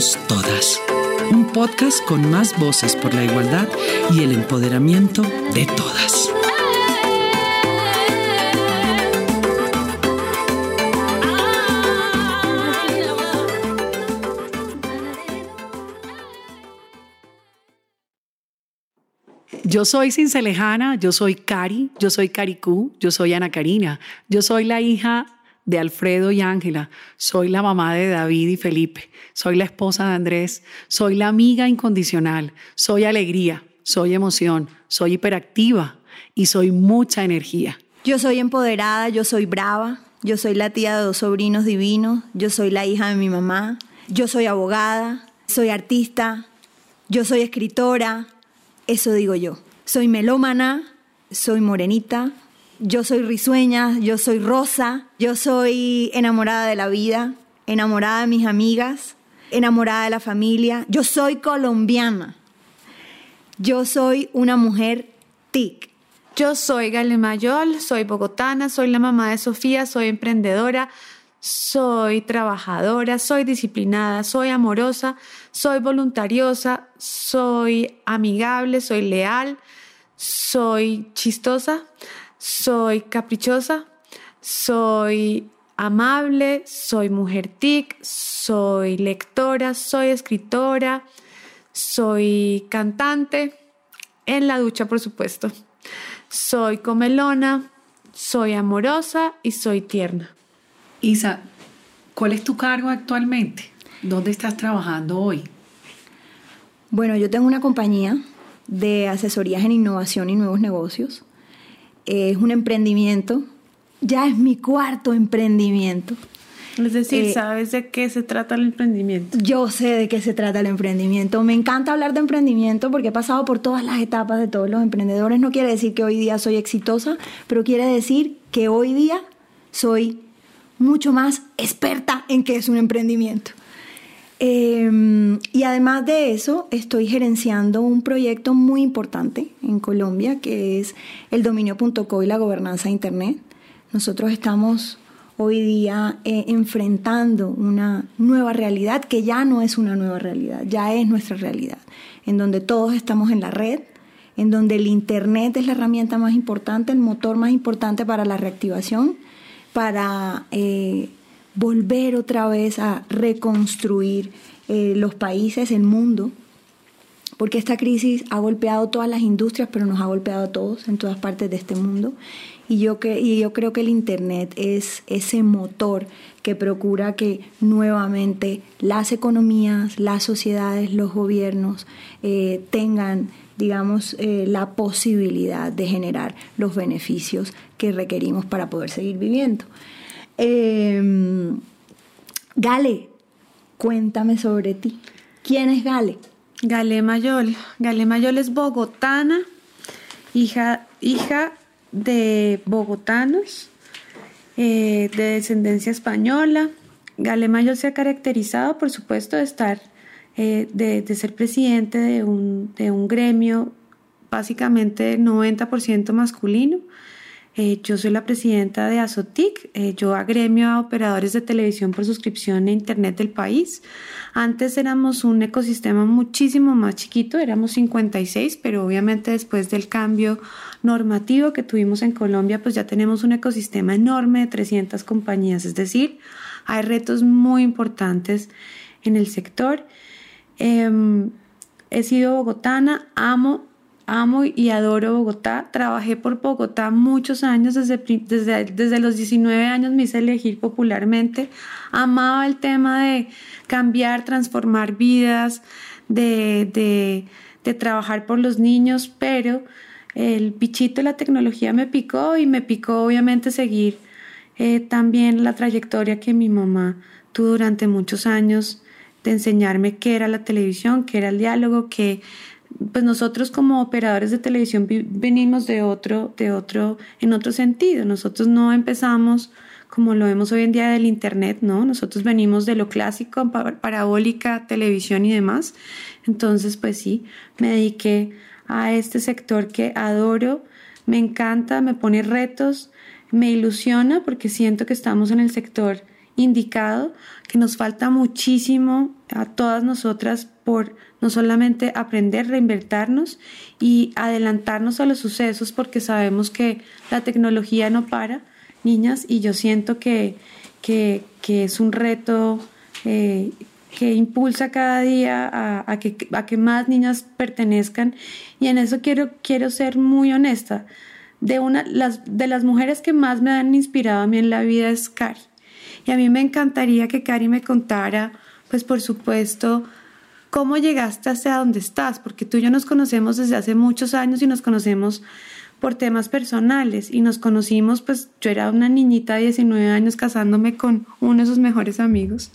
todas. Un podcast con más voces por la igualdad y el empoderamiento de todas. Yo soy Cincelejana, yo soy Cari, yo soy Caricú, yo soy Ana Karina, yo soy la hija de Alfredo y Ángela, soy la mamá de David y Felipe, soy la esposa de Andrés, soy la amiga incondicional, soy alegría, soy emoción, soy hiperactiva. Y soy mucha energía. Yo soy empoderada, yo soy brava, yo soy la tía de dos sobrinos divinos, yo soy la hija de mi mamá, yo soy abogada, soy artista, yo soy escritora, eso digo yo. Soy melómana, soy morenita, yo soy risueña, yo soy rosa, yo soy enamorada de la vida, enamorada de mis amigas, enamorada de la familia. Yo soy colombiana. Yo soy una mujer TIC. Yo soy Gale Mayol, soy bogotana, soy la mamá de Sofía, soy emprendedora, soy trabajadora, soy disciplinada, soy amorosa, soy voluntariosa, soy amigable, soy leal, soy chistosa, soy caprichosa, soy amable, soy mujer tic, soy lectora, soy escritora, soy cantante, en la ducha por supuesto, soy comelona, soy amorosa y soy tierna. Isa, ¿cuál es tu cargo actualmente? ¿Dónde estás trabajando hoy? Bueno, yo tengo una compañía de asesorías en innovación y nuevos negocios. Es un emprendimiento. Ya es mi cuarto emprendimiento. Es decir, Eh, ¿sabes de qué se trata el emprendimiento? Yo sé de qué se trata el emprendimiento. Me encanta hablar de emprendimiento porque he pasado por todas las etapas de todos los emprendedores. No quiere decir que hoy día soy exitosa, pero quiere decir que hoy día soy mucho más experta en qué es un emprendimiento. Eh, y además de eso, estoy gerenciando un proyecto muy importante en Colombia, que es el dominio.co y la gobernanza de Internet. Nosotros estamos hoy día eh, enfrentando una nueva realidad que ya no es una nueva realidad, ya es nuestra realidad, en donde todos estamos en la red, en donde el Internet es la herramienta más importante, el motor más importante para la reactivación, para eh, volver otra vez a reconstruir eh, los países, el mundo, porque esta crisis ha golpeado todas las industrias, pero nos ha golpeado a todos en todas partes de este mundo. Y yo, y yo creo que el Internet es ese motor que procura que nuevamente las economías, las sociedades, los gobiernos eh, tengan, digamos, eh, la posibilidad de generar los beneficios que requerimos para poder seguir viviendo. Eh, Gale, cuéntame sobre ti. ¿Quién es Gale? Gale Mayol. Gale Mayol es bogotana, hija, hija de bogotanos, eh, de descendencia española. Gale Mayol se ha caracterizado, por supuesto, de estar, eh, de, de, ser presidente de un, de un gremio básicamente 90% masculino. Eh, yo soy la presidenta de Azotic, eh, yo agremio a operadores de televisión por suscripción e internet del país. Antes éramos un ecosistema muchísimo más chiquito, éramos 56, pero obviamente después del cambio normativo que tuvimos en Colombia, pues ya tenemos un ecosistema enorme de 300 compañías, es decir, hay retos muy importantes en el sector. Eh, he sido bogotana, amo amo y adoro Bogotá. Trabajé por Bogotá muchos años, desde, desde, desde, los 19 años me hice elegir popularmente. Amaba el tema de cambiar, transformar vidas, de, de, de trabajar por los niños, pero el bichito de la tecnología me picó y me picó obviamente seguir eh, también la trayectoria que mi mamá tuvo durante muchos años de enseñarme qué era la televisión, qué era el diálogo, que pues nosotros como operadores de televisión venimos de otro, de otro, en otro sentido. Nosotros no empezamos como lo vemos hoy en día del internet, ¿no? Nosotros venimos de lo clásico, parabólica, televisión y demás. Entonces, pues sí, me dediqué a este sector que adoro, me encanta, me pone retos, me ilusiona porque siento que estamos en el sector indicado que nos falta muchísimo a todas nosotras no solamente aprender, reinvertirnos y adelantarnos a los sucesos porque sabemos que la tecnología no para, niñas, y yo siento que, que, es un reto eh, que impulsa cada día a, que, a que más niñas pertenezcan y en eso quiero, quiero ser muy honesta. De, una, las, de las mujeres que más me han inspirado a mí en la vida es Cari. Y a mí me encantaría que Cari me contara, pues por supuesto, cómo llegaste hasta donde estás, porque tú y yo nos conocemos desde hace muchos años y nos conocemos por temas personales y nos conocimos, pues yo era una niñita de 19 años casándome con uno de sus mejores amigos.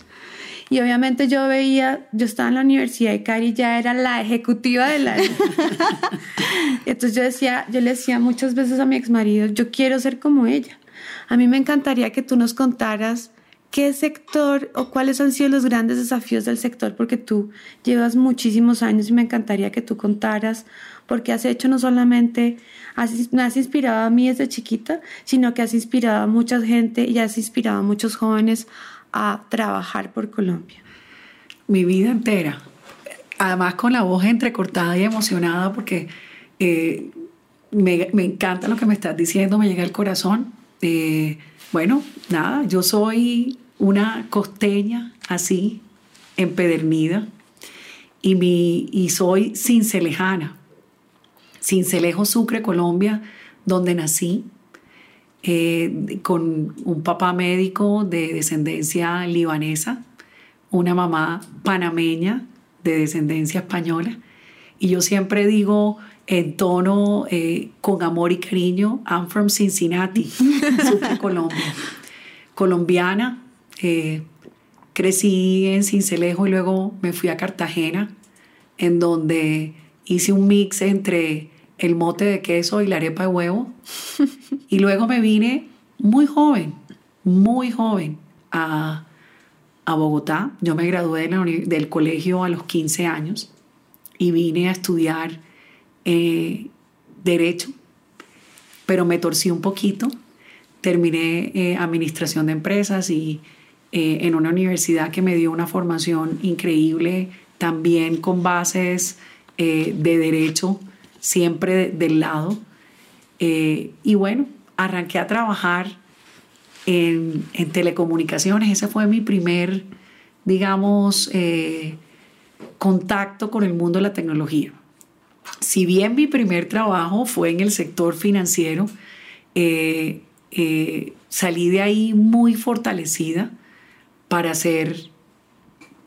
Y obviamente yo veía, yo estaba en la universidad y Cari ya era la ejecutiva de la... Entonces yo decía, yo le decía muchas veces a mi ex marido, yo quiero ser como ella. A mí me encantaría que tú nos contaras qué sector o cuáles han sido los grandes desafíos del sector, porque tú llevas muchísimos años y me encantaría que tú contaras, porque has hecho no solamente, me has inspirado a mí desde chiquita, sino que has inspirado a mucha gente y has inspirado a muchos jóvenes a trabajar por Colombia? Mi vida entera. Además con la voz entrecortada y emocionada porque eh, me, encanta lo que me estás diciendo, me llega al corazón. Eh, bueno, nada, yo soy una costeña así, empedernida, y, mi, y soy cincelejana, Cincelejo Sucre, Colombia, donde nací, eh, con un papá médico de descendencia libanesa, una mamá panameña de descendencia española. Y yo siempre digo en tono eh, con amor y cariño, I'm from Cincinnati, Colombia. Colombiana, eh, crecí en Cincelejo y luego me fui a Cartagena, en donde hice un mix entre el mote de queso y la arepa de huevo. y luego me vine muy joven, muy joven a, Bogotá. Yo me gradué del colegio a los 15 años y vine a estudiar eh, derecho, pero me torcí un poquito. Terminé eh, administración de empresas y eh, en una universidad que me dio una formación increíble, también con bases de derecho siempre del lado. Y bueno, arranqué a trabajar en, telecomunicaciones. Ese fue mi primer, digamos, contacto con el mundo de la tecnología. Si bien mi primer trabajo fue en el sector financiero, eh, salí de ahí muy fortalecida para hacer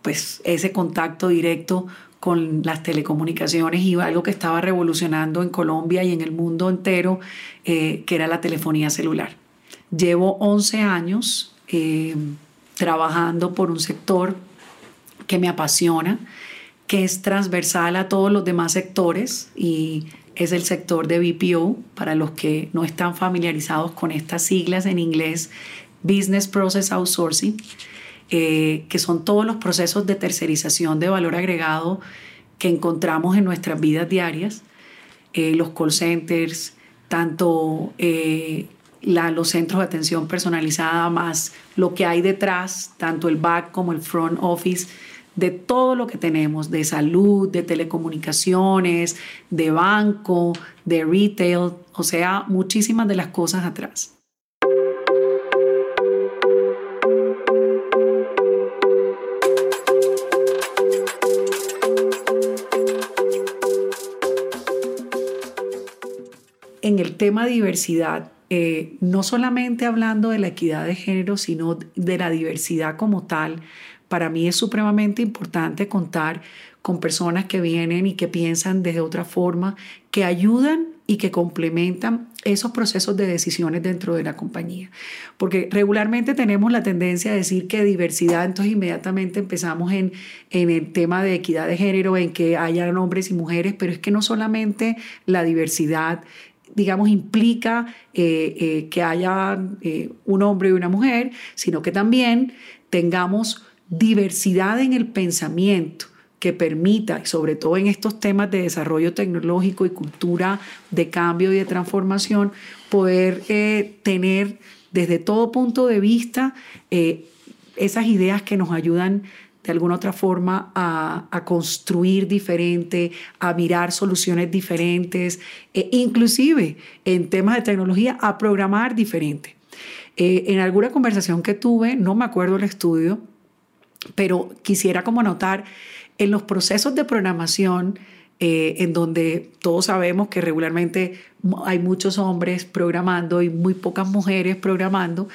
pues ese contacto directo con las telecomunicaciones y algo que estaba revolucionando en Colombia y en el mundo entero, eh, que era la telefonía celular. Llevo 11 años eh, trabajando por un sector que me apasiona, que es transversal a todos los demás sectores y es el sector de BPO, para los que no están familiarizados con estas siglas en inglés, Business Process Outsourcing. Eh, que son todos los procesos de tercerización de valor agregado que encontramos en nuestras vidas diarias, eh, los call centers, tanto eh, los centros de atención personalizada, más lo que hay detrás, tanto el back como el front office, de todo lo que tenemos, de salud, de telecomunicaciones, de banco, de retail, o sea, muchísimas de las cosas atrás. en el tema diversidad, eh, no solamente hablando de la equidad de género, sino de la diversidad como tal, para mí es supremamente importante contar con personas que vienen y que piensan de otra forma, que ayudan y que complementan esos procesos de decisiones dentro de la compañía. Porque regularmente tenemos la tendencia a decir que diversidad, entonces inmediatamente empezamos en, en el tema de equidad de género, en que hayan hombres y mujeres, pero es que no solamente la diversidad digamos, implica eh, eh, que haya eh, un hombre y una mujer, sino que también tengamos diversidad en el pensamiento que permita, sobre todo en estos temas de desarrollo tecnológico y cultura de cambio y de transformación, poder tener desde todo punto de vista esas ideas que nos ayudan de alguna otra forma a, construir diferente, a mirar soluciones diferentes, e inclusive en temas de tecnología, a programar diferente. Eh, en alguna conversación que tuve, no me acuerdo el estudio, pero quisiera como notar en los procesos de programación, eh, en donde todos sabemos que regularmente hay muchos hombres programando y muy pocas mujeres programando,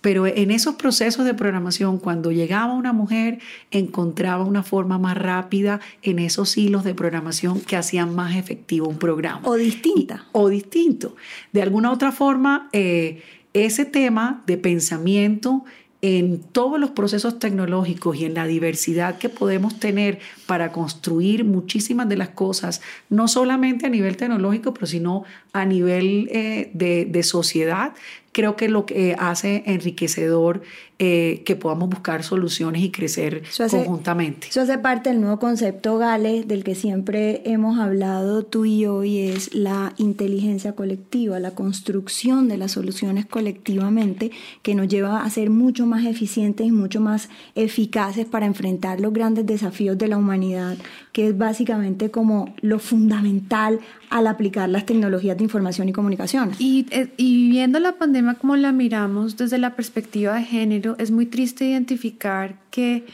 pero en esos procesos de programación, cuando llegaba una mujer, encontraba una forma más rápida en esos hilos de programación que hacían más efectivo un programa. O distinta. o distinto. De alguna otra forma, eh, ese tema de pensamiento en todos los procesos tecnológicos y en la diversidad que podemos tener para construir muchísimas de las cosas, no solamente a nivel tecnológico, pero sino a nivel eh, de, de, sociedad, creo que lo que hace enriquecedor eh, que podamos buscar soluciones y crecer conjuntamente. Eso hace parte del nuevo concepto Gale, del que siempre hemos hablado tú y yo, y es la inteligencia colectiva, la construcción de las soluciones colectivamente, que nos lleva a ser mucho más eficientes y mucho más eficaces para enfrentar los grandes desafíos de la humanidad, que es básicamente como lo fundamental al aplicar las tecnologías de información y comunicación. Y, eh, y viendo la pandemia como la miramos desde la perspectiva de género, es muy triste identificar que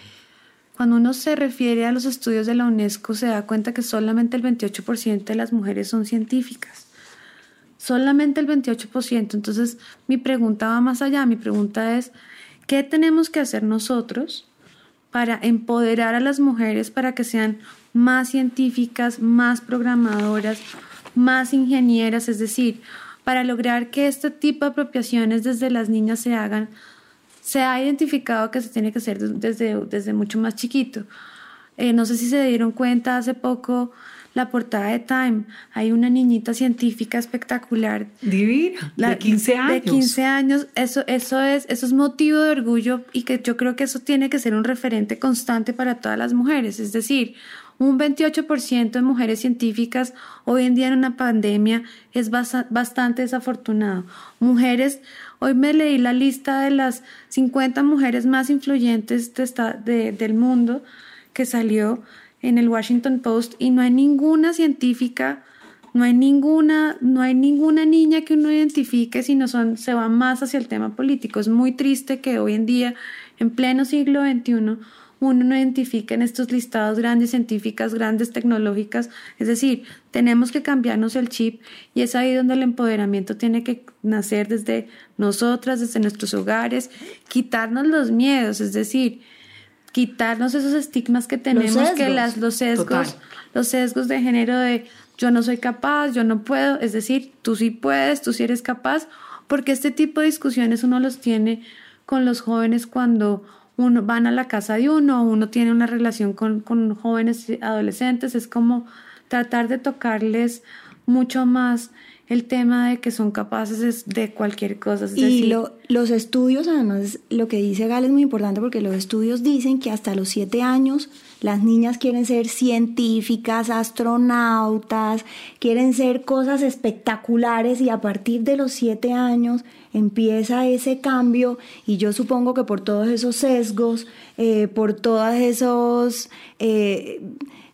cuando uno se refiere a los estudios de la UNESCO se da cuenta que solamente el 28% de las mujeres son científicas. Solamente el 28%. Entonces mi pregunta va más allá. Mi pregunta es, ¿qué tenemos que hacer nosotros para empoderar a las mujeres para que sean más científicas, más programadoras, más ingenieras, es decir, para lograr que este tipo de apropiaciones desde las niñas se hagan, se ha identificado que se tiene que hacer desde, desde mucho más chiquito. Eh, no sé si se dieron cuenta hace poco la portada de Time. Hay una niñita científica espectacular. Divina, de 15 años. De 15 años. Eso, eso, es, eso es motivo de orgullo y que yo creo que eso tiene que ser un referente constante para todas las mujeres. Es decir, un 28% de mujeres científicas hoy en día en una pandemia es bastante desafortunado. Mujeres, hoy me leí la lista de las 50 mujeres más influyentes de, del mundo que salió en el Washington Post y no hay ninguna científica, no hay ninguna, no hay ninguna niña que uno identifique, sino son, se va más hacia el tema político. Es muy triste que hoy en día, en pleno siglo XXI, uno no identifica en estos listados grandes científicas, grandes tecnológicas. Es decir, tenemos que cambiarnos el chip y es ahí donde el empoderamiento tiene que nacer desde nosotras, desde nuestros hogares, quitarnos los miedos, es decir, quitarnos esos estigmas que tenemos, que las, los sesgos, los sesgos de género de yo no soy capaz, yo no puedo, es decir, tú sí puedes, tú sí eres capaz, porque este tipo de discusiones uno los tiene con los jóvenes cuando uno van a la casa de uno, uno tiene una relación con, con jóvenes adolescentes, es como tratar de tocarles mucho más el tema de que son capaces de cualquier cosa. y los estudios, además, lo que dice Gal es muy importante porque los estudios dicen que hasta los siete años las niñas quieren ser científicas, astronautas, quieren ser cosas espectaculares y a partir de los siete años empieza ese cambio y yo supongo que por todos esos sesgos, eh, por todas esos... Eh,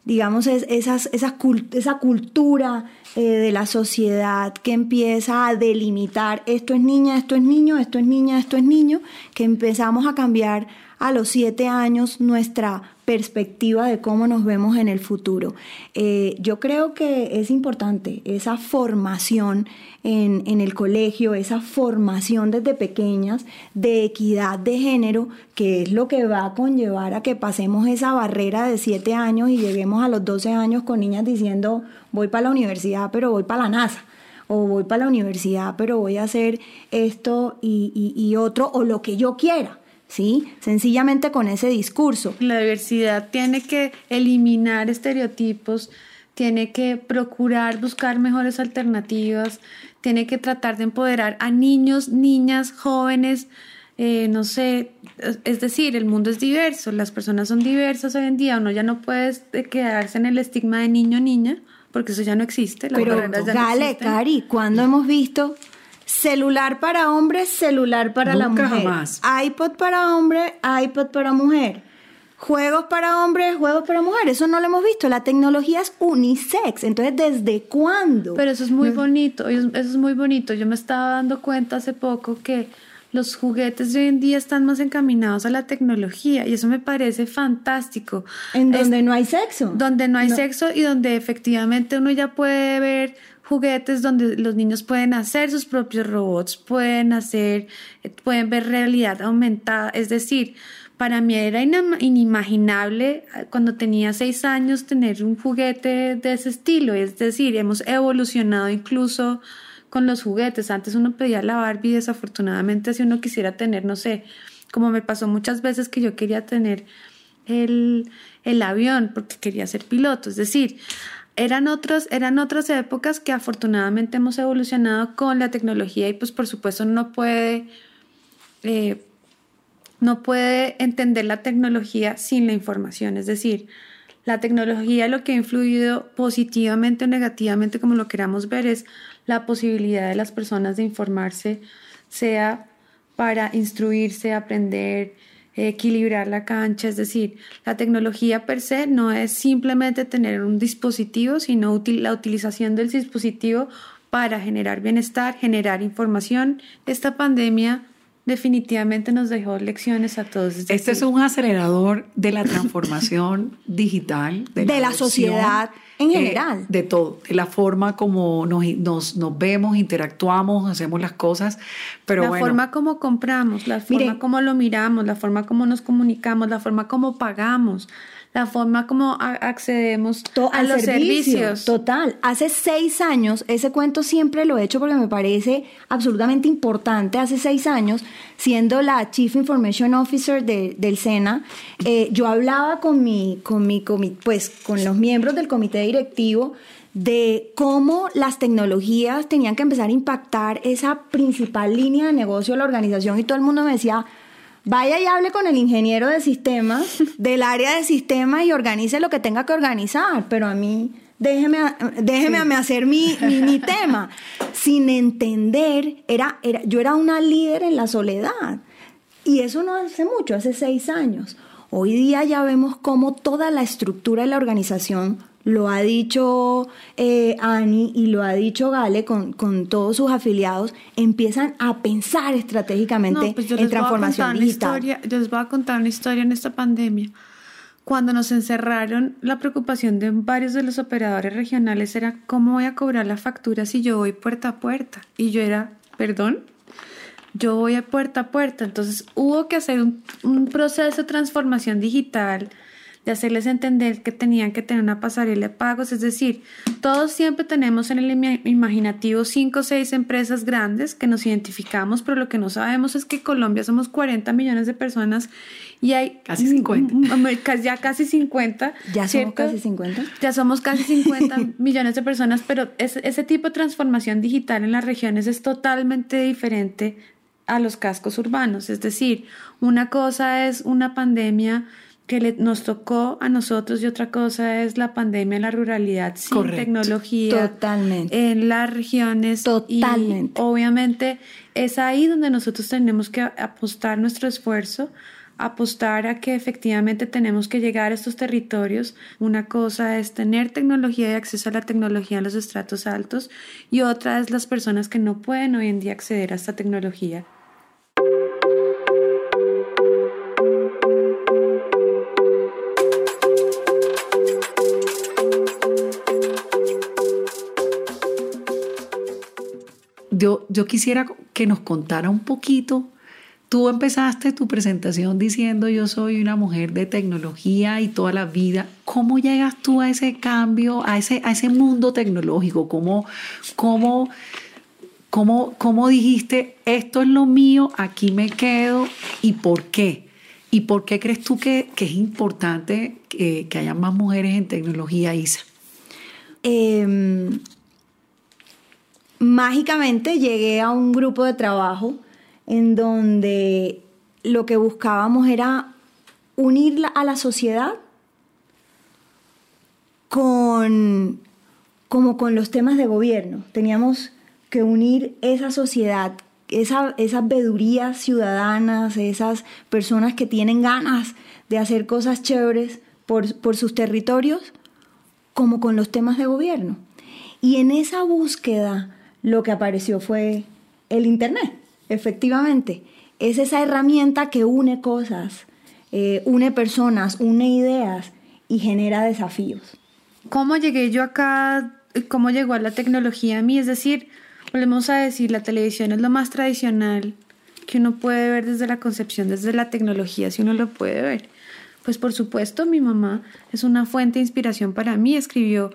digamos, esas, esa, esa cultura eh, de la sociedad que empieza a delimitar esto es niña, esto es niño, esto es niña, esto es niño, que empezamos a cambiar a los siete años nuestra perspectiva de cómo nos vemos en el futuro. Eh, yo creo que es importante esa formación en, en, el colegio, esa formación desde pequeñas de equidad de género, que es lo que va a conllevar a que pasemos esa barrera de siete años y lleguemos a los 12 años con niñas diciendo voy para la universidad, pero voy para la NASA o voy para la universidad, pero voy a hacer esto y, y otro, o lo que yo quiera. ¿Sí? Sencillamente con ese discurso. La diversidad tiene que eliminar estereotipos, tiene que procurar buscar mejores alternativas, tiene que tratar de empoderar a niños, niñas, jóvenes, eh, no sé, es decir, el mundo es diverso, las personas son diversas hoy en día, uno ya no puede quedarse en el estigma de niño niña, porque eso ya no existe. Pero, dale, Cari, ¿cuándo hemos visto Celular para hombres, celular para la mujer. jamás. iPod para hombre, iPod para mujer. Juegos para hombres, juegos para mujer. Eso no lo hemos visto. La tecnología es unisex. Entonces, ¿desde cuándo? Pero eso es muy bonito, eso es muy bonito. Yo me estaba dando cuenta hace poco que los juguetes de hoy en día están más encaminados a la tecnología y eso me parece fantástico. en Es- donde no hay sexo. donde no hay sexo y donde efectivamente uno ya puede ver juguetes donde los niños pueden hacer sus propios robots, pueden hacer, eh, pueden ver realidad aumentada. Es decir, para mí era inimaginable eh, cuando tenía seis años tener un juguete de ese estilo. Es decir, hemos evolucionado incluso con los juguetes. Antes uno pedía la Barbie, desafortunadamente si uno quisiera tener, no sé, como me pasó muchas veces que yo quería tener el, el avión porque quería ser piloto. Es decir, eran, otros, eran otras épocas que afortunadamente hemos evolucionado con la tecnología y pues por supuesto no puede, eh, no puede entender la tecnología sin la información. Es decir, la tecnología lo que ha influido positivamente o negativamente, como lo queramos ver, es la posibilidad de las personas de informarse, sea para instruirse, aprender, equilibrar la cancha. Es decir, la tecnología per se no es simplemente tener un dispositivo, sino util- la utilización del dispositivo para generar bienestar, generar información. Esta pandemia definitivamente nos dejó lecciones a todos. Es Este es decir, un acelerador de la transformación digital. De la adopción, sociedad en eh, general. de todo, de la forma como nos, nos, nos vemos, interactuamos, hacemos las cosas. Pero la bueno, forma como compramos, la forma Mire. como lo miramos, la forma como nos comunicamos, la forma como pagamos, la forma como accedemos To- a al los servicio, servicios. Total. Hace seis años, ese cuento siempre lo he hecho porque me parece absolutamente importante. Hace seis años, siendo la Chief Information Officer de- del SENA, eh, yo hablaba con mi, con mi, comi- pues, con los miembros del comité directivo de cómo las tecnologías tenían que empezar a impactar esa principal línea de negocio de la organización y todo el mundo me decía, Vaya y hable con el ingeniero de sistemas del área de sistemas y organice lo que tenga que organizar, pero a mí déjeme, déjeme a mí hacer mi, mi, mi tema. Sin entender, era, era, yo era una líder en la soledad. Y eso no hace mucho, hace seis años. Hoy día ya vemos cómo toda la estructura de la organización, lo ha dicho eh, Ani y lo ha dicho Gale con, con todos sus afiliados, empiezan a pensar estratégicamente No, pues en transformación digital. historia- yo les voy a contar una historia en esta pandemia. Cuando nos encerraron, la preocupación de varios de los operadores regionales era cómo voy a cobrar la factura si yo voy puerta a puerta. Y yo era, perdón, yo voy a puerta a puerta. Entonces hubo que hacer un, un proceso de transformación digital, de hacerles entender que tenían que tener una pasarela de pagos. Es decir, todos siempre tenemos en el ima- imaginativo cinco o seis empresas grandes que nos identificamos, pero lo que no sabemos es que Colombia somos 40 millones de personas y hay Casi 50. mm, mm, Ya casi 50. Ya somos ¿cierto? casi 50. Ya somos casi 50 millones de personas, pero es- ese tipo de transformación digital en las regiones es totalmente diferente a los cascos urbanos. Es decir, una cosa es una pandemia que le- nos tocó a nosotros y otra cosa es la pandemia en la ruralidad sin Correcto. tecnología. Totalmente. En las regiones. y Totalmente. obviamente es ahí donde nosotros tenemos que apostar nuestro esfuerzo, apostar a que efectivamente tenemos que llegar a estos territorios. Una cosa es tener tecnología y acceso a la tecnología en los estratos altos y otra es las personas que no pueden hoy en día acceder a esta tecnología. Yo, quisiera que nos contara un poquito. Tú empezaste tu presentación diciendo yo soy una mujer de tecnología y toda la vida. ¿Cómo llegas tú a ese cambio, a ese, a ese mundo tecnológico? ¿Cómo, cómo, cómo, cómo dijiste esto es lo mío, aquí me quedo y por qué? ¿Y por qué crees tú que, que es importante que, que haya más mujeres en tecnología, Isa? Eh, mágicamente llegué a un grupo de trabajo en donde lo que buscábamos era unir a la sociedad con como con los temas de gobierno. Teníamos que unir esa sociedad, esa, esas vedurías ciudadanas, esas personas que tienen ganas de hacer cosas chéveres por, por sus territorios, como con los temas de gobierno. Y en esa búsqueda lo que apareció fue el Internet, efectivamente. Es esa herramienta que une cosas, eh, une personas, une ideas y genera desafíos. ¿Cómo llegué yo acá? ¿Cómo llegó la tecnología a mí? Es decir, volvemos a decir, la televisión es lo más tradicional que uno puede ver desde la concepción, desde la tecnología, si uno lo puede ver. Pues por supuesto, mi mamá es una fuente de inspiración para mí, escribió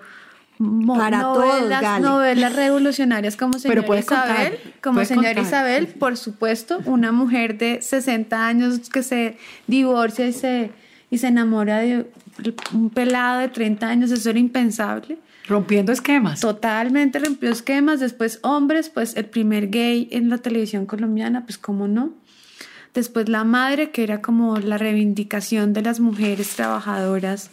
para novelas, todos, novelas revolucionarias como señora Isabel, como señora Isabel, por supuesto, una mujer de 60 años que se divorcia y se, y se enamora de un pelado de 30 años, eso era impensable. Rompiendo esquemas. Totalmente rompió esquemas. Después hombres, pues el primer gay en la televisión colombiana, pues cómo no. Después la madre, que era como la reivindicación de las mujeres trabajadoras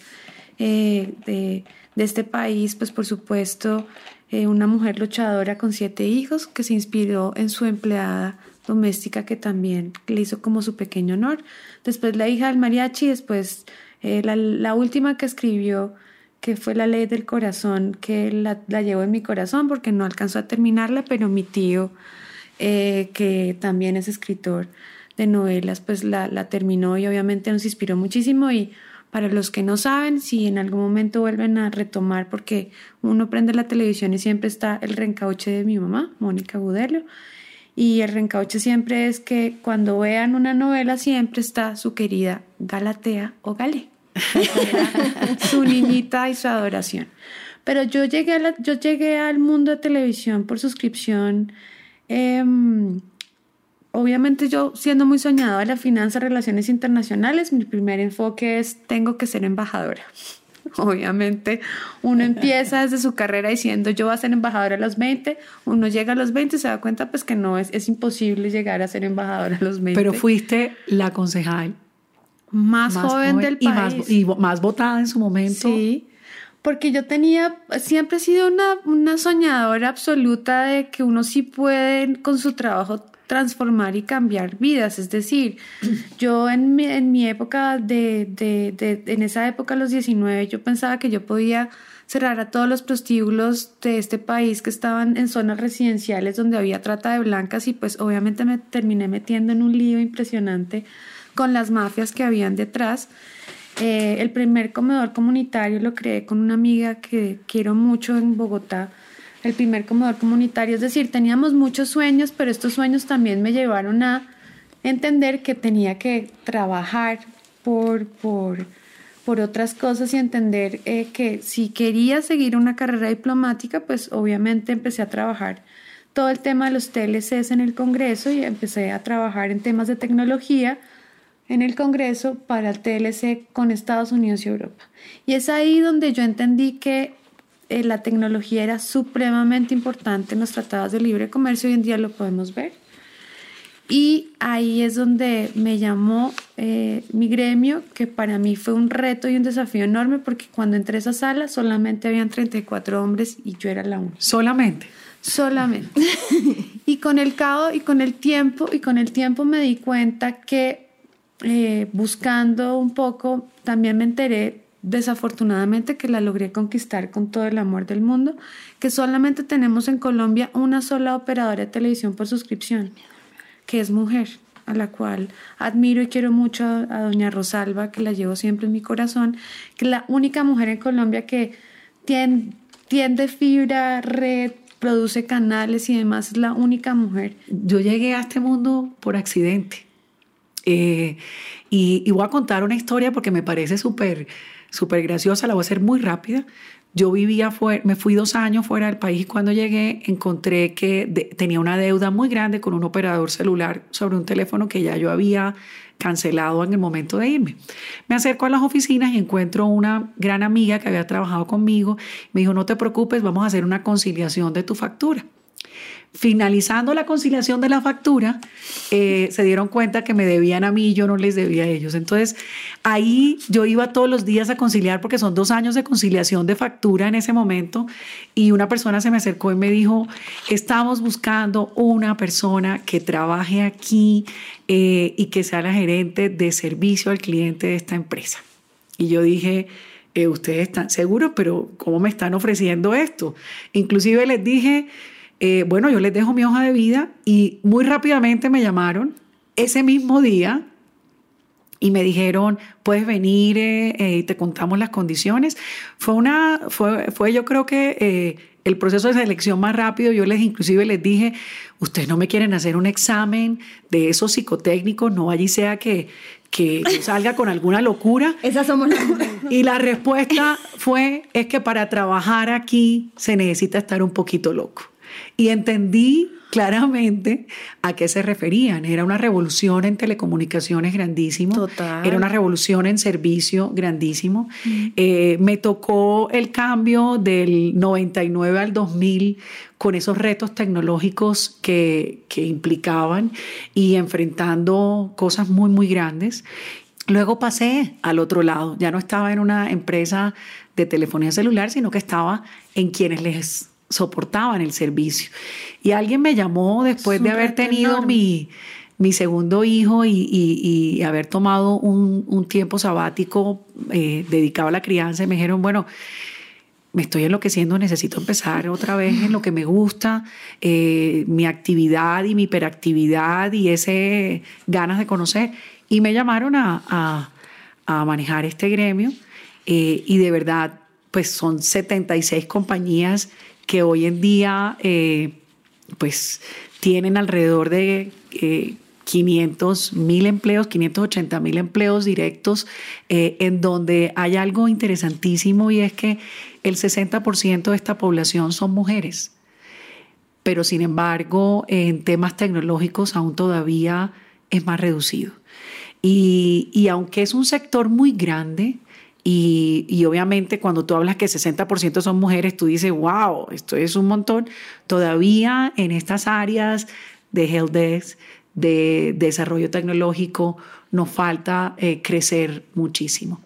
eh, de este país, pues por supuesto, eh, una mujer luchadora con siete hijos que se inspiró en su empleada doméstica que también le hizo como su pequeño honor. Después la hija del mariachi, después eh, la, última que escribió, que fue La ley del corazón, que la, la llevo en mi corazón porque no alcanzó a terminarla, pero mi tío, que también es escritor de novelas, pues la, la terminó y obviamente nos inspiró muchísimo y para los que no saben, si en algún momento vuelven a retomar, porque uno prende la televisión y siempre está el reencauche de mi mamá, Mónica Budelo, y el reencauche siempre es que cuando vean una novela siempre está su querida Galatea o Gale, su niñita y su adoración. Pero yo llegué, a yo llegué al mundo de televisión por suscripción. Eh, obviamente yo siendo muy soñadora de la finanza, relaciones internacionales, mi primer enfoque es tengo que ser embajadora. Obviamente uno empieza desde su carrera diciendo yo voy a ser embajadora a los 20, uno llega a los 20 y se da cuenta pues que no es, es imposible llegar a ser embajadora a los 20. Pero fuiste la concejal más, joven, del país. Y más, más votada en su momento. Sí porque yo tenía, siempre he sido una, una, soñadora absoluta de que uno sí puede con su trabajo transformar y cambiar vidas. Es decir, yo en mi, en mi época, de, de, de, en esa época, a los 19, yo pensaba que yo podía cerrar a todos los prostíbulos de este país que estaban en zonas residenciales donde había trata de blancas y pues obviamente me terminé metiendo en un lío impresionante con las mafias que habían detrás. Eh, el primer comedor comunitario lo creé con una amiga que quiero mucho en Bogotá, el primer comedor comunitario. Es decir, teníamos muchos sueños, pero estos sueños también me llevaron a entender que tenía que trabajar por, por, por otras cosas y entender eh, que si quería seguir una carrera diplomática, pues obviamente empecé a trabajar todo el tema de los TLCs en el Congreso y empecé a trabajar en temas de tecnología en el Congreso para el TLC con Estados Unidos y Europa. Y es ahí donde yo entendí que eh, la tecnología era supremamente importante en los tratados de libre comercio, hoy en día lo podemos ver. Y ahí es donde me llamó eh, mi gremio, que para mí fue un reto y un desafío enorme, porque cuando entré a esa sala solamente habían 34 hombres y yo era la única. Solamente. Solamente. y con el cabo y con el tiempo, y con el tiempo me di cuenta que eh, buscando un poco, también me enteré desafortunadamente que la logré conquistar con todo el amor del mundo, que solamente tenemos en Colombia una sola operadora de televisión por suscripción, que es mujer, a la cual admiro y quiero mucho a, doña Rosalba, que la llevo siempre en mi corazón, que la única mujer en Colombia que tiende, tiende fibra, red, produce canales y demás, es la única mujer. Yo llegué a este mundo por accidente. Eh, y, y voy a contar una historia porque me parece súper súper graciosa, la voy a hacer muy rápida. Yo vivía fuera, me fui dos años fuera del país y cuando llegué encontré que tenía una deuda muy grande con un operador celular sobre un teléfono que ya yo había cancelado en el momento de irme. Me acerco a las oficinas y encuentro una gran amiga que había trabajado conmigo. Me dijo, no te preocupes, vamos a hacer una conciliación de tu factura. Finalizando la conciliación de la factura, eh, se dieron cuenta que me debían a mí y yo no les debía a ellos. Entonces, ahí yo iba todos los días a conciliar porque son dos años de conciliación de factura en ese momento y una persona se me acercó y me dijo, estamos buscando una persona que trabaje aquí eh, y que sea la gerente de servicio al cliente de esta empresa. Y yo dije, eh, ustedes están seguros, pero ¿cómo me están ofreciendo esto? Inclusive les dije, eh, bueno, yo les dejo mi hoja de vida y muy rápidamente me llamaron ese mismo día y me dijeron, puedes venir y te contamos las condiciones. Fue una, fue, fue yo creo que el proceso de selección más rápido, yo les inclusive les dije, ustedes no me quieren hacer un examen de esos psicotécnicos, no allí sea que, que salga con alguna locura. Esas somos las Y la respuesta fue, es que para trabajar aquí se necesita estar un poquito loco. Y entendí claramente a qué se referían. Era una revolución en telecomunicaciones grandísimo. Total. Era una revolución en servicio grandísimo. Eh, me tocó el cambio del 99 al 2000 con esos retos tecnológicos que, que implicaban y enfrentando cosas muy, muy grandes. Luego pasé al otro lado. Ya no estaba en una empresa de telefonía celular, sino que estaba en quienes les soportaban el servicio. Y alguien me llamó después de haber tenido mi, mi, segundo hijo y, haber tomado un, tiempo sabático eh, dedicado a la crianza y me dijeron, bueno, me estoy enloqueciendo, necesito empezar otra vez en lo que me gusta, eh, mi actividad y mi hiperactividad y ese ganas de conocer. Y me llamaron a, manejar este gremio eh, y de verdad, pues son 76 compañías que hoy en día eh, pues tienen alrededor de 500 eh, mil empleos, 580 mil empleos directos, eh, en donde hay algo interesantísimo y es que el 60% de esta población son mujeres. Pero sin embargo, en temas tecnológicos aún todavía es más reducido. Y, y aunque es un sector muy grande, y, obviamente cuando tú hablas que 60% son mujeres, tú dices, wow, esto es un montón. Todavía en estas áreas de helpdesk, de, desarrollo tecnológico, nos falta eh, crecer muchísimo.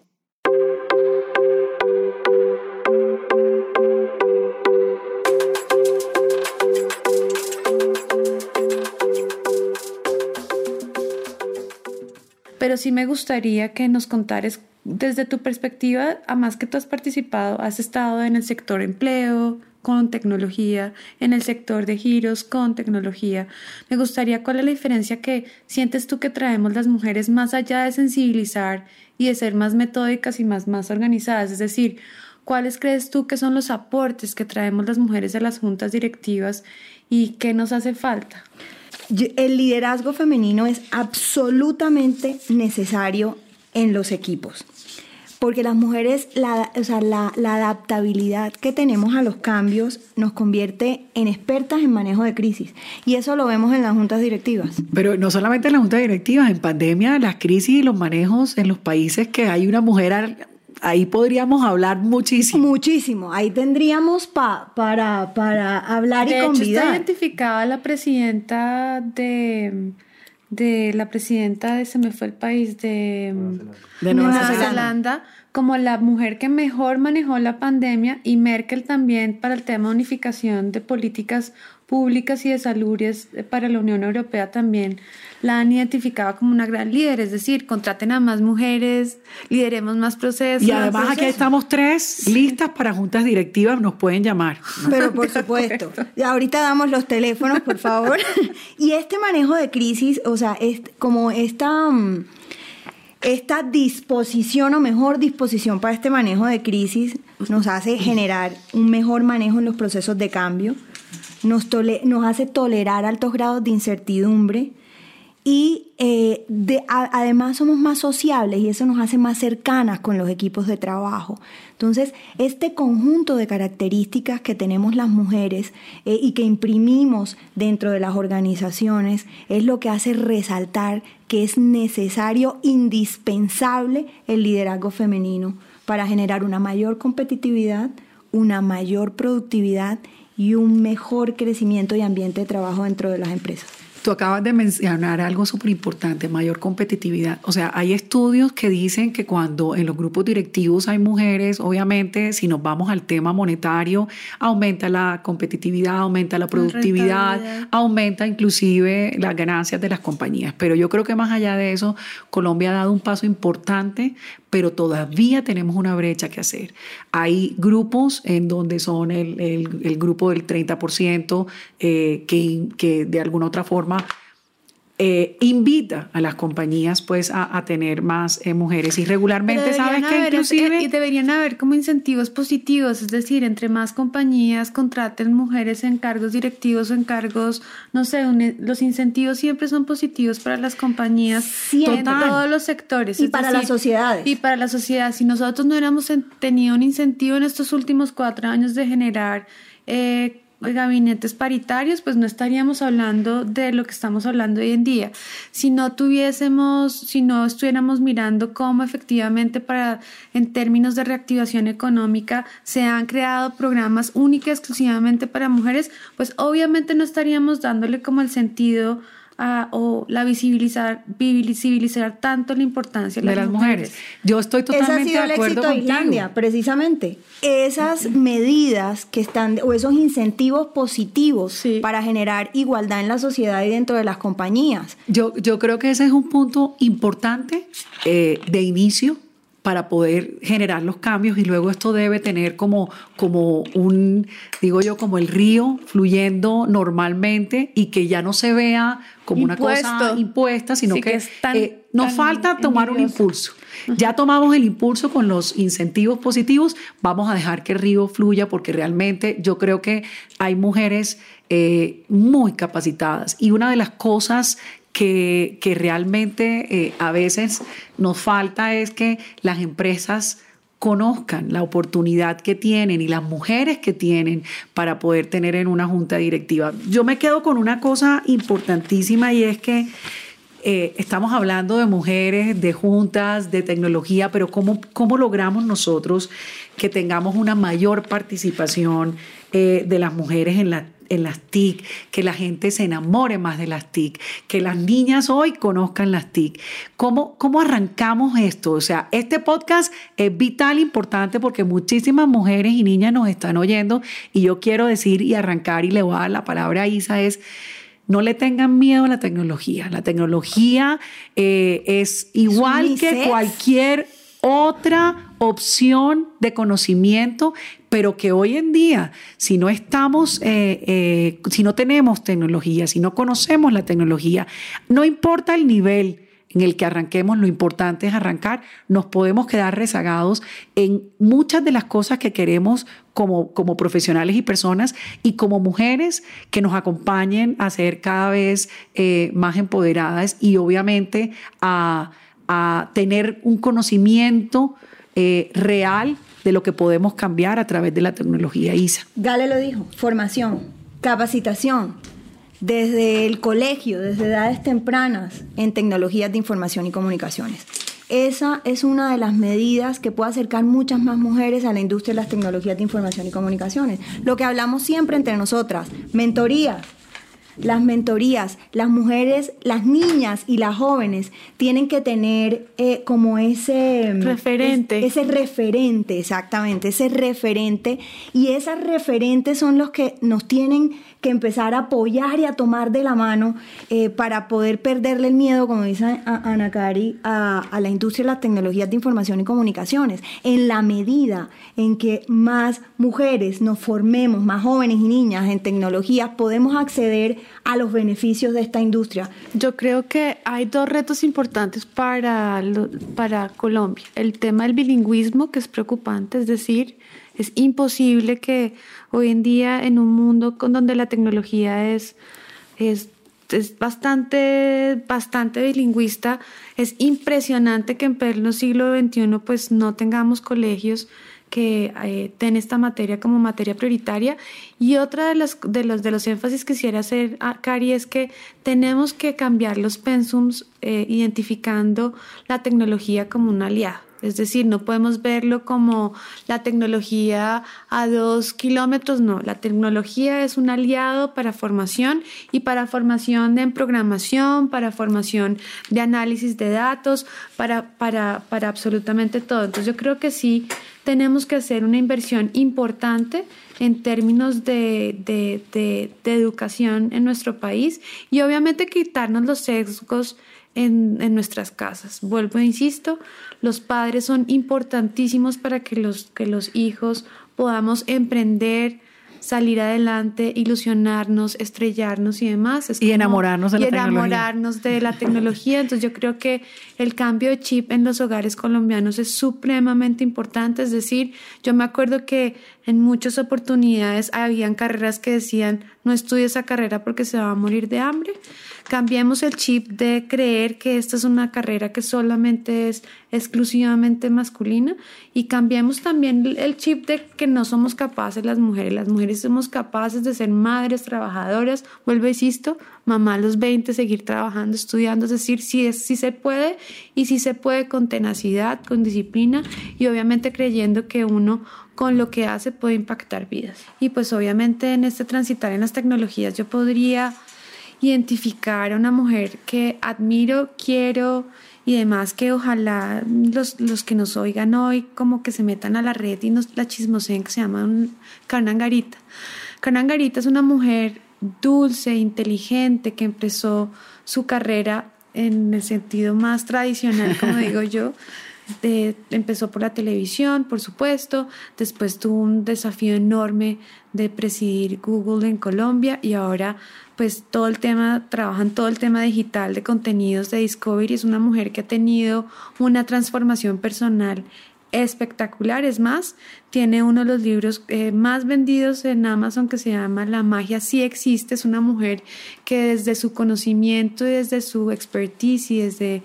Pero sí me gustaría que nos contares desde tu perspectiva, a más que tú has participado, has estado en el sector empleo con tecnología, en el sector de giros con tecnología. Me gustaría cuál es la diferencia que sientes tú que traemos las mujeres más allá de sensibilizar y de ser más metódicas y más, más organizadas. Es decir, ¿cuáles crees tú que son los aportes que traemos las mujeres a las juntas directivas y qué nos hace falta? El liderazgo femenino es absolutamente necesario en los equipos. Porque las mujeres, la, o sea, la, la, adaptabilidad que tenemos a los cambios nos convierte en expertas en manejo de crisis. Y eso lo vemos en las juntas directivas. Pero no solamente en las juntas directivas, en pandemia, las crisis y los manejos en los países que hay una mujer ahí podríamos hablar muchísimo. Muchísimo. Ahí tendríamos pa, para, para hablar y convidar. Hecho, está identificada la presidenta de de la presidenta de, se me fue el país, de, de Nueva, Zelanda. como la mujer que mejor manejó la pandemia y Merkel también para el tema de unificación de políticas públicas y de salud para la Unión Europea también la han identificado como una gran líder, es decir, contraten a más mujeres, lideremos más procesos. Y además aquí estamos tres listas para juntas directivas, nos pueden llamar. Pero por supuesto, ahorita damos los teléfonos, por favor. y este manejo de crisis, o sea, es como esta... Mm, esta disposición o mejor disposición para este manejo de crisis nos hace generar un mejor manejo en los procesos de cambio, nos, nos hace tolerar altos grados de incertidumbre, y eh, además somos más sociables y eso nos hace más cercanas con los equipos de trabajo. Entonces, este conjunto de características que tenemos las mujeres eh, y que imprimimos dentro de las organizaciones es lo que hace resaltar que es necesario, indispensable el liderazgo femenino para generar una mayor competitividad, una mayor productividad y un mejor crecimiento y ambiente de trabajo dentro de las empresas. Tú acabas de mencionar algo súper importante, mayor competitividad. O sea, hay estudios que dicen que cuando en los grupos directivos hay mujeres, obviamente, si nos vamos al tema monetario, aumenta la competitividad, aumenta la productividad, aumenta inclusive las ganancias de las compañías. Pero yo creo que más allá de eso, Colombia ha dado un paso importante pero todavía tenemos una brecha que hacer. Hay grupos en donde son el, el, grupo del 30% eh, que, que de alguna otra forma eh, invita a las compañías pues a, tener más eh, mujeres. Y regularmente sabes que inclusive y deberían haber como incentivos positivos es decir entre más compañías contraten mujeres en cargos directivos o en cargos no sé los incentivos siempre son positivos para las compañías en todos los sectores y para las sociedades. y para la sociedad. Si nosotros no hubiéramos tenido un incentivo en estos últimos cuatro años de generar eh, gabinetes paritarios, pues no estaríamos hablando de lo que estamos hablando hoy en día. Si no tuviésemos, si no estuviéramos mirando cómo efectivamente para, en términos de reactivación económica, se han creado programas únicos exclusivamente para mujeres, pues obviamente no estaríamos dándole como el sentido o la visibilizar, visibilizar tanto la importancia de, las, mujeres. Yo estoy totalmente de acuerdo con Islandia, precisamente. Esas medidas que están, o esos incentivos positivos para generar igualdad en la sociedad y dentro de las compañías. Yo, yo creo que ese es un punto importante eh, de inicio para poder generar los cambios y luego esto debe tener como, como un, digo yo, como el río fluyendo normalmente y que ya no se vea como una cosa impuesta, sino que, eh, nos falta tomar un impulso. Ya tomamos el impulso con los incentivos positivos, vamos a dejar que el río fluya porque realmente yo creo que hay mujeres eh, muy capacitadas y una de las cosas que, realmente eh, a veces nos falta es que las empresas conozcan la oportunidad que tienen y las mujeres que tienen para poder tener en una junta directiva. Yo me quedo con una cosa importantísima y es que eh, estamos hablando de mujeres, de juntas, de tecnología, pero ¿cómo, cómo logramos nosotros que tengamos una mayor participación eh, de las mujeres en la en las TIC, que la gente se enamore más de las TIC, que las niñas hoy conozcan las TIC. ¿Cómo, cómo arrancamos esto? O sea, este podcast es vital, importante porque muchísimas mujeres y niñas nos están oyendo y yo quiero decir y arrancar y le voy a dar la palabra a Isa es... No le tengan miedo a la tecnología. La tecnología eh, es igual que cualquier otra opción de conocimiento, pero que hoy en día, si no estamos, eh, eh, si no tenemos tecnología, si no conocemos la tecnología, no importa el nivel en el que arranquemos, lo importante es arrancar, nos podemos quedar rezagados en muchas de las cosas que queremos como, como profesionales y personas y como mujeres que nos acompañen a ser cada vez eh, más empoderadas y obviamente a a tener un conocimiento eh, real de lo que podemos cambiar a través de la tecnología ISA. Gale lo dijo, formación, capacitación, desde el colegio, desde edades tempranas en tecnologías de información y comunicaciones. Esa es una de las medidas que puede acercar muchas más mujeres a la industria de las tecnologías de información y comunicaciones. Lo que hablamos siempre entre nosotras, mentoría, las mentorías, las mujeres, las niñas y las jóvenes tienen que tener eh, como ese mm, referente. ese referente, exactamente, ese referente. Y esas referentes son los que nos tienen que empezar a apoyar y a tomar de la mano eh, para poder perderle el miedo, como dice Ana Cari, a, a, la industria de las tecnologías de información y comunicaciones. En la medida en que más mujeres nos formemos, más jóvenes y niñas en tecnologías, podemos acceder a los beneficios de esta industria. Yo creo que hay dos retos importantes para, para Colombia. El tema del bilingüismo, que es preocupante, es decir, es imposible que hoy en día en un mundo con donde la tecnología es, es, es bastante, bastante bilingüista, es impresionante que en pleno siglo XXI pues no tengamos colegios que eh, den esta materia como materia prioritaria. Y otra de los, de los, de los énfasis que quisiera hacer, a Cari, es que tenemos que cambiar los pensums eh, identificando la tecnología como un aliado. Es decir, no podemos verlo como la tecnología a dos kilómetros, no. La tecnología es un aliado para formación y para formación en programación, para formación de análisis de datos, para, para, para absolutamente todo. Entonces yo creo que sí tenemos que hacer una inversión importante en términos de, de, de, de educación en nuestro país y obviamente quitarnos los sesgos en, en, nuestras casas. Vuelvo, e insisto, los padres son importantísimos para que los, que los hijos podamos emprender, salir adelante, ilusionarnos, estrellarnos y demás. Es y enamorarnos de la y enamorarnos de la tecnología. Entonces yo creo que el cambio de chip en los hogares colombianos es supremamente importante. Es decir, yo me acuerdo que en muchas oportunidades habían carreras que decían no estudie esa carrera porque se va a morir de hambre. Cambiemos el chip de creer que esta es una carrera que solamente es exclusivamente masculina y cambiemos también el chip de que no somos capaces las mujeres. Las mujeres somos capaces de ser madres trabajadoras. Vuelvo, insisto, mamá a los 20, seguir trabajando, estudiando, es decir, si, es, si se puede y si se puede con tenacidad, con disciplina y obviamente creyendo que uno con lo que hace puede impactar vidas. Y pues obviamente en este transitar en las tecnologías yo podría identificar a una mujer que admiro, quiero y demás que ojalá los, los que nos oigan hoy como que se metan a la red y nos la chismoseen que se llama Carnangarita. Carnangarita es una mujer dulce, inteligente, que empezó su carrera en el sentido más tradicional, como digo yo, empezó por la televisión, por supuesto, después tuvo un desafío enorme de presidir Google en Colombia y ahora pues todo el tema, trabaja en todo el tema digital de contenidos de Discovery, es una mujer que ha tenido una transformación personal espectacular. Es más, tiene uno de los libros eh, más vendidos en Amazon que se llama La magia sí existe. Es una mujer que desde su conocimiento y desde su expertise y desde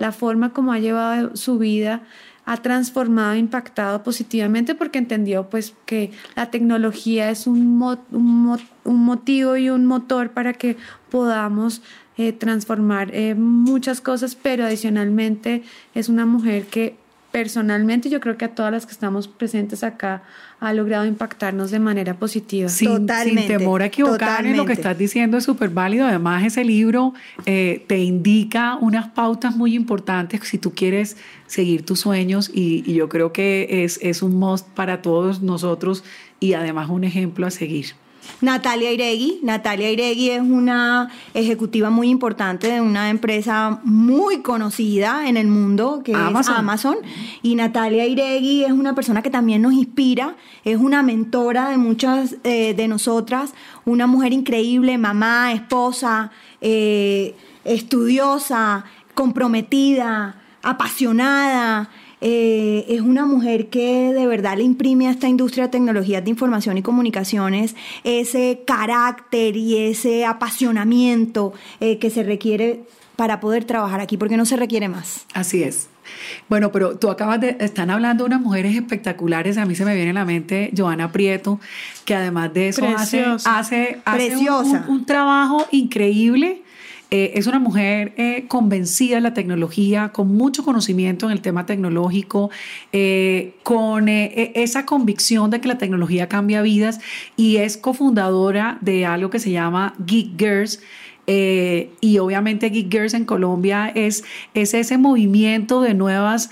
la forma como ha llevado su vida ha transformado, impactado positivamente porque entendió pues que la tecnología es un, un, motivo y un motor para que podamos eh, transformar eh, muchas cosas, pero adicionalmente es una mujer que personalmente yo creo que a todas las que estamos presentes acá ha logrado impactarnos de manera positiva. Sin, sin temor a equivocar en lo que estás diciendo es súper válido. Además, ese libro eh, te indica unas pautas muy importantes si tú quieres seguir tus sueños y, y yo creo que es, es un must para todos nosotros y además un ejemplo a seguir. Natalia Iregui. Natalia Iregui es una ejecutiva muy importante de una empresa muy conocida en el mundo, que es Amazon. Y Natalia Iregui es una persona que también nos inspira, es una mentora de muchas eh, de nosotras, una mujer increíble, mamá, esposa, eh, estudiosa, comprometida, apasionada. Eh, es una mujer que de verdad le imprime a esta industria de tecnologías de información y comunicaciones ese carácter y ese apasionamiento eh, que se requiere para poder trabajar aquí, porque no se requiere más. Así es. Bueno, pero tú acabas de, están hablando de unas mujeres espectaculares, a mí se me viene a la mente Joana Prieto, que además de eso hace, hace, un, trabajo increíble eh, es una mujer eh, convencida de la tecnología, con mucho conocimiento en el tema tecnológico, eh, con esa convicción de que la tecnología cambia vidas y es cofundadora de algo que se llama Geek Girls. y obviamente Geek Girls en Colombia es ese movimiento de nuevas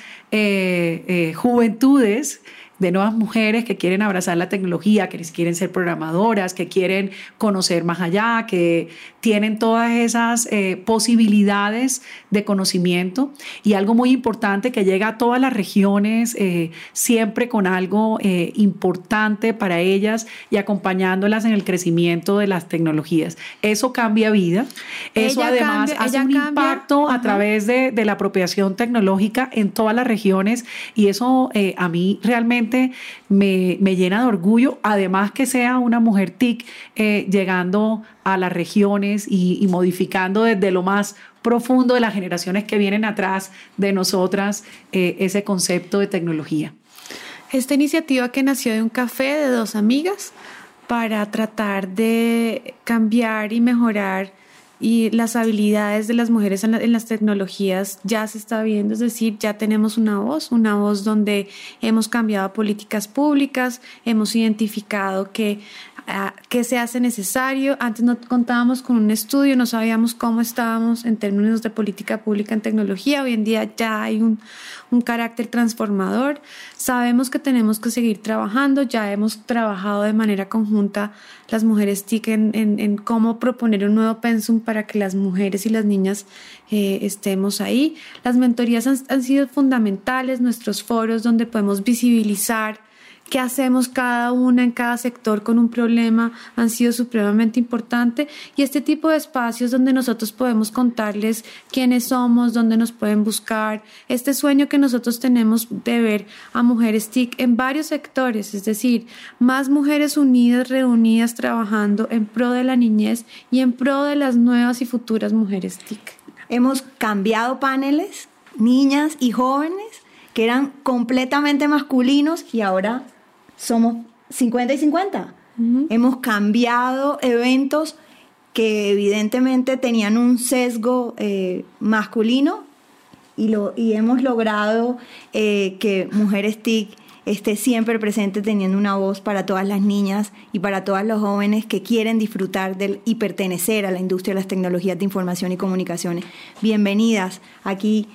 juventudes de nuevas mujeres que quieren abrazar la tecnología, que quieren ser programadoras, que quieren conocer más allá, que tienen todas esas eh, posibilidades de conocimiento y algo muy importante que llega a todas las regiones, eh, siempre con algo eh, importante para ellas y acompañándolas en el crecimiento de las tecnologías. Eso cambia vida. Eso además hace un impacto a través de, de, la apropiación tecnológica en todas las regiones y eso a mí realmente me, me, llena de orgullo, además que sea una mujer TIC llegando a las regiones y, modificando desde lo más profundo de las generaciones que vienen atrás de nosotras eh, ese concepto de tecnología. Esta iniciativa que nació de un café de dos amigas para tratar de cambiar y mejorar y las habilidades de las mujeres en, las tecnologías ya se está viendo, es decir, ya tenemos una voz, una voz donde hemos cambiado políticas públicas, hemos identificado que qué se hace necesario. Antes no contábamos con un estudio, no sabíamos cómo estábamos en términos de política pública en tecnología. Hoy en día ya hay un, un carácter transformador. Sabemos que tenemos que seguir trabajando, ya hemos trabajado de manera conjunta las mujeres TIC en, en, cómo proponer un nuevo pensum para que las mujeres y las niñas eh, estemos ahí. Las mentorías han, han sido fundamentales, nuestros foros donde podemos visibilizar qué hacemos cada una en cada sector con un problema han sido supremamente importantes y este tipo de espacios donde nosotros podemos contarles quiénes somos, dónde nos pueden buscar, este sueño que nosotros tenemos de ver a mujeres TIC en varios sectores, es decir, más mujeres unidas, reunidas, trabajando en pro de la niñez y en pro de las nuevas y futuras mujeres TIC. Hemos cambiado paneles, niñas y jóvenes que eran completamente masculinos y ahora somos 50 y 50. Hemos cambiado eventos que evidentemente tenían un sesgo eh, masculino y, lo, y hemos logrado eh, que Mujeres TIC esté siempre presente teniendo una voz para todas las niñas y para todas los jóvenes que quieren disfrutar del, y pertenecer a la industria de las tecnologías de información y comunicaciones. Bienvenidas. Aquí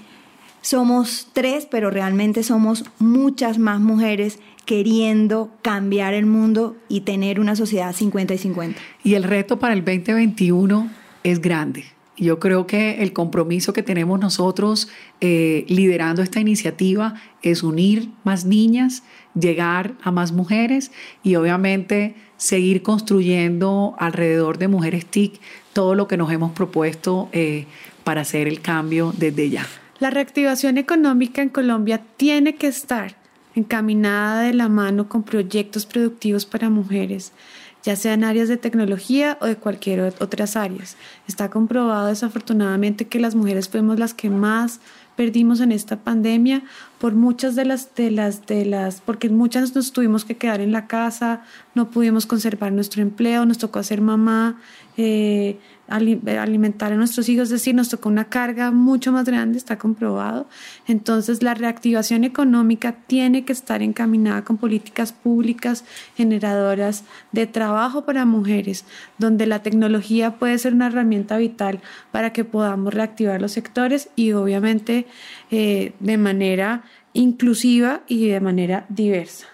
somos tres, pero realmente somos muchas más mujeres queriendo cambiar el mundo y tener una sociedad 50 y 50. Y el reto para el 2021 es grande. Yo creo que el compromiso que tenemos nosotros eh, liderando esta iniciativa es unir más niñas, llegar a más mujeres y obviamente seguir construyendo alrededor de Mujeres TIC todo lo que nos hemos propuesto eh, para hacer el cambio desde ya. La reactivación económica en Colombia tiene que estar encaminada de la mano con proyectos productivos para mujeres, ya sean áreas de tecnología o de cualquier otras áreas. Está comprobado desafortunadamente que las mujeres fuimos las que más perdimos en esta pandemia por muchas de las de las de las porque muchas nos tuvimos que quedar en la casa, no pudimos conservar nuestro empleo, nos tocó hacer mamá, eh, alimentar a nuestros hijos, es decir, nos tocó una carga mucho más grande, está comprobado. Entonces, la reactivación económica tiene que estar encaminada con políticas públicas generadoras de trabajo para mujeres, donde la tecnología puede ser una herramienta vital para que podamos reactivar los sectores y obviamente eh, de manera inclusiva y de manera diversa.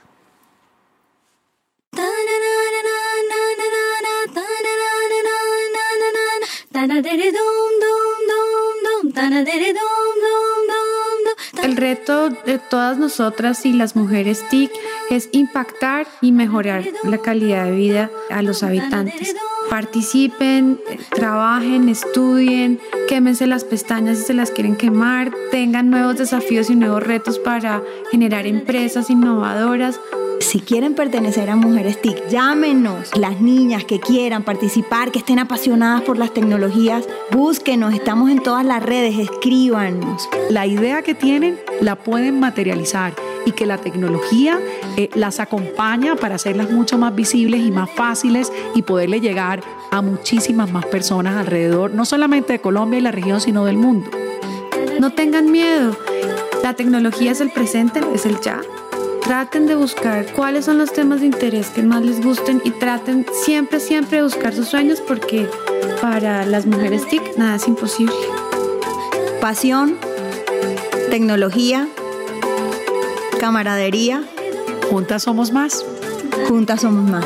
El reto de todas nosotras y las mujeres TIC es impactar y mejorar la calidad de vida a los habitantes. Participen, trabajen, estudien, quémense las pestañas si se las quieren quemar, tengan nuevos desafíos y nuevos retos para generar empresas innovadoras, si quieren pertenecer a Mujeres TIC, llámenos. Las niñas que quieran participar, que estén apasionadas por las tecnologías, búsquenos. Estamos en todas las redes, escríbanos. La idea que tienen la pueden materializar y que la tecnología eh, las acompaña para hacerlas mucho más visibles y más fáciles y poderle llegar a muchísimas más personas alrededor, no solamente de Colombia y la región, sino del mundo. No tengan miedo. La tecnología es el presente, es el ya traten de buscar cuáles son los temas de interés que más les gusten y traten siempre, siempre de buscar sus sueños porque para las mujeres TIC nada es imposible. Pasión, tecnología, camaradería. Juntas somos más. Juntas somos más.